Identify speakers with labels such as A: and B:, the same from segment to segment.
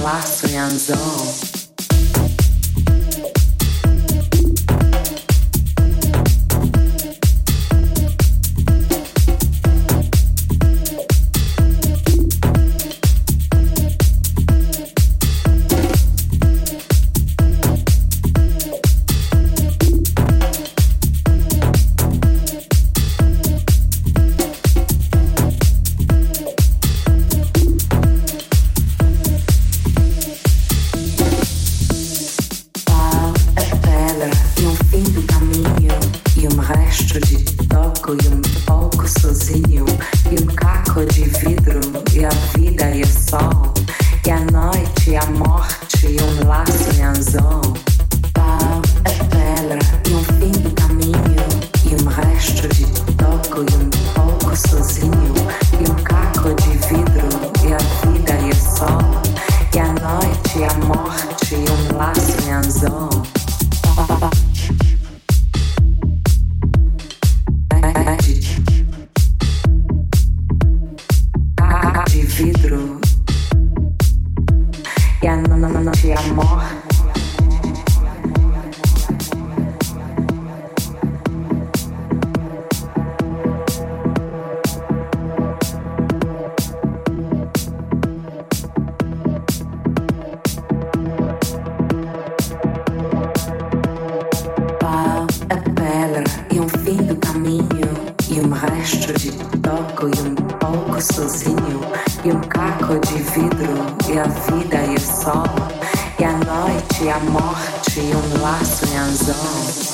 A: Lasso Janzon. um pouco sozinho e um caco de vidro e a vida e o sol e a noite e a morte e um laço e anzol.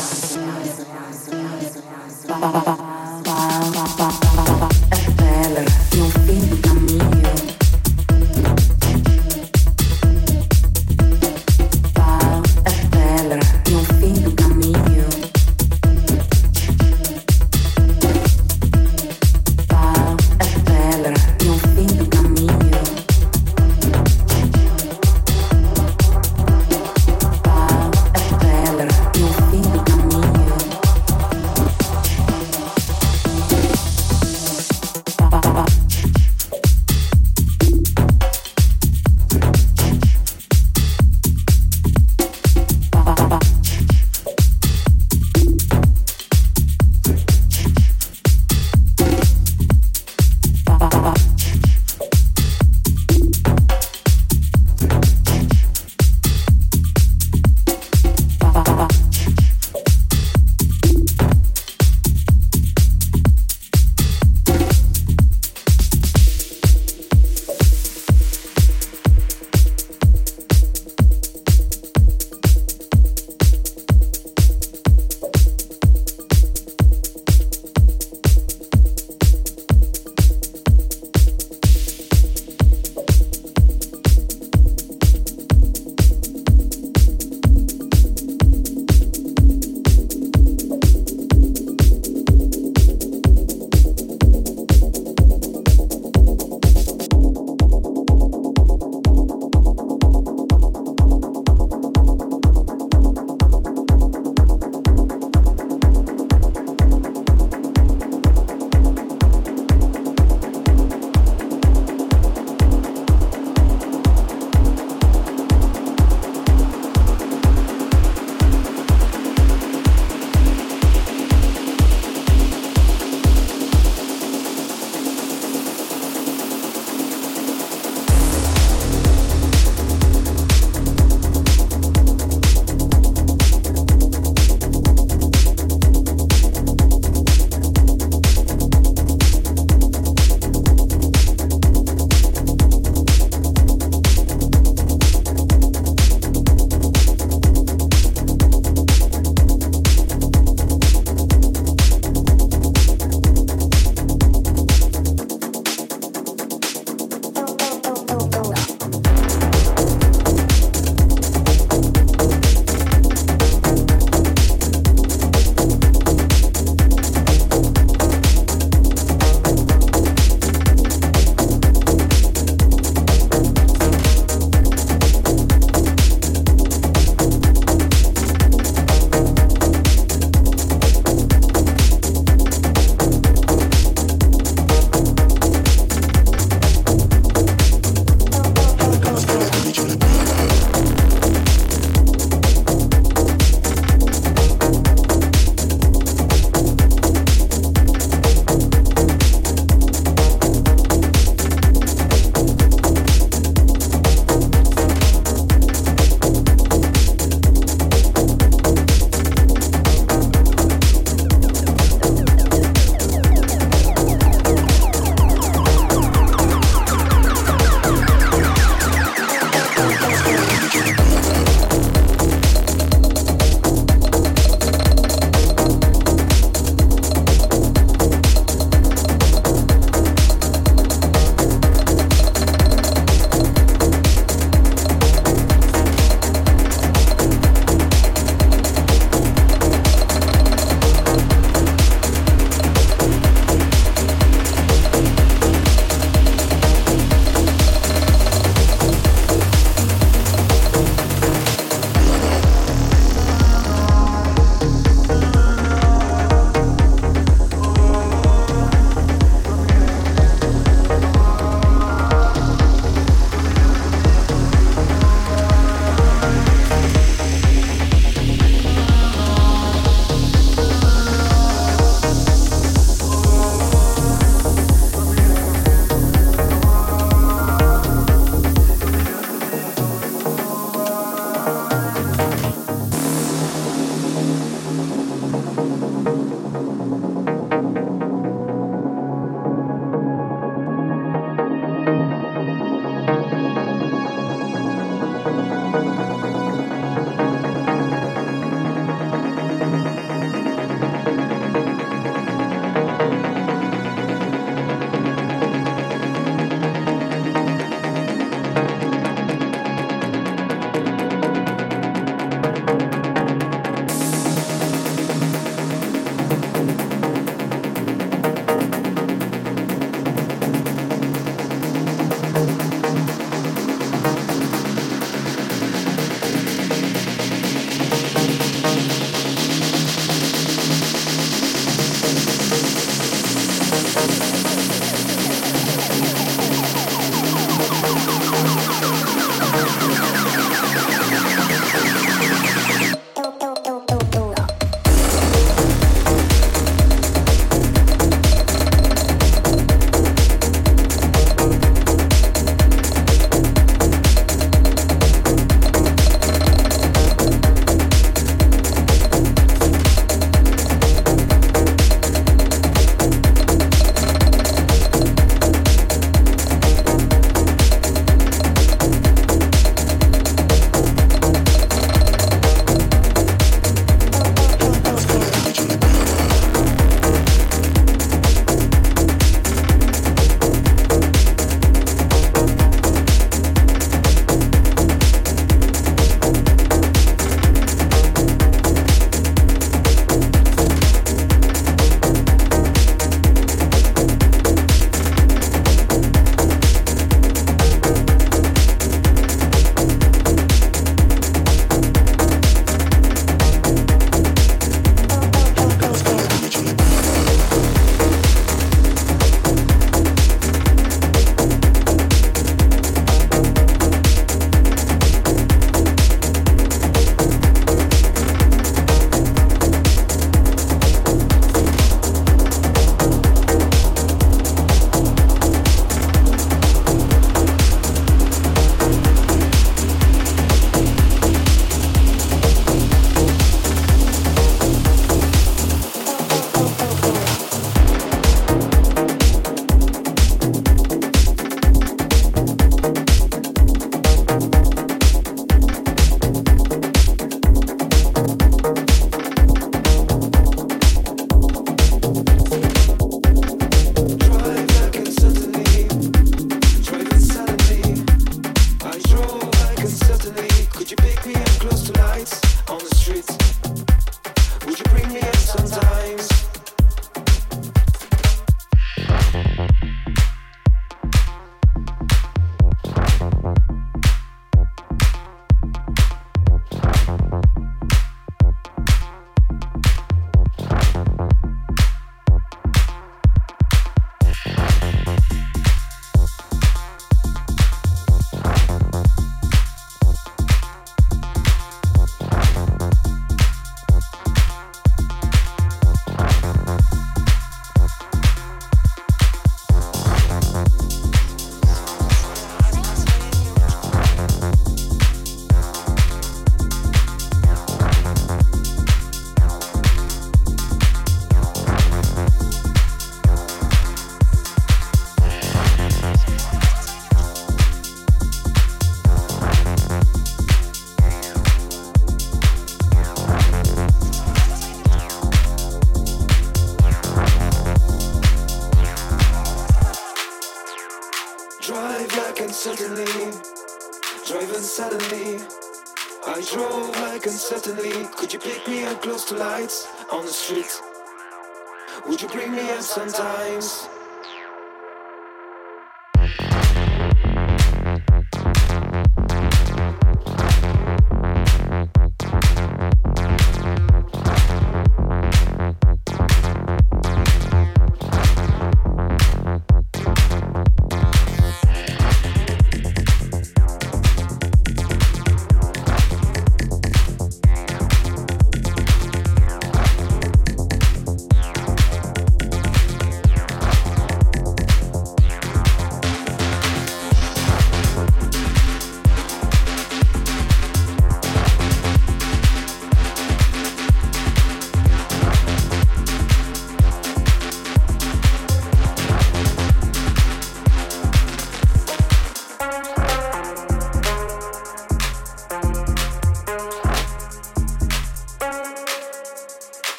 B: Would you bring me up sometimes?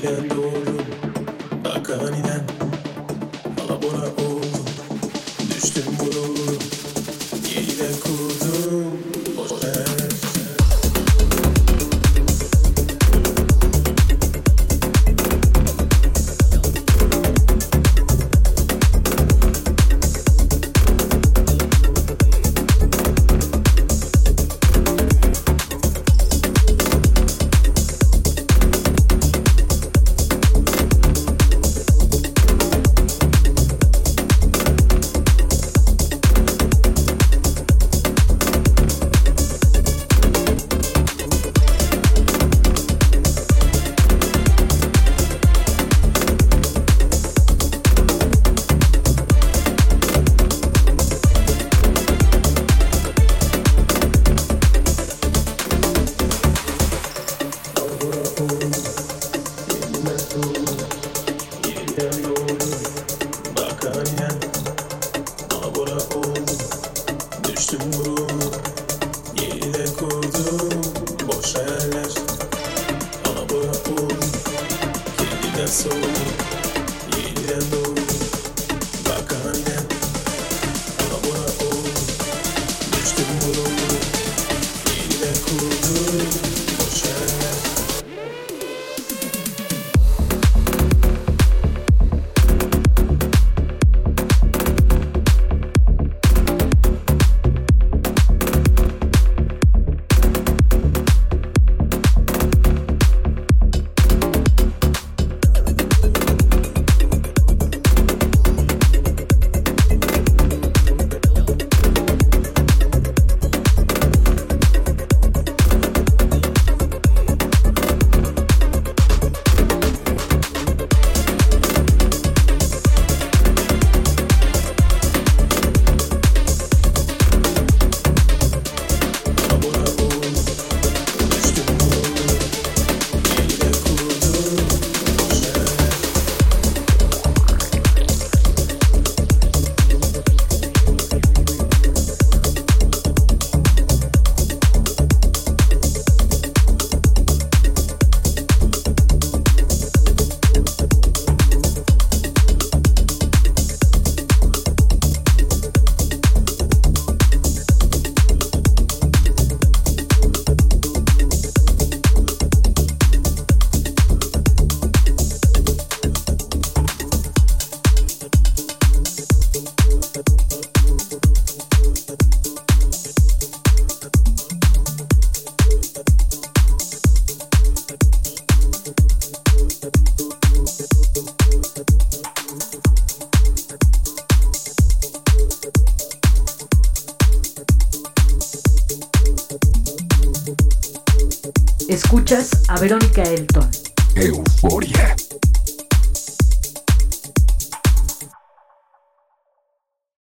C: が通るバカになる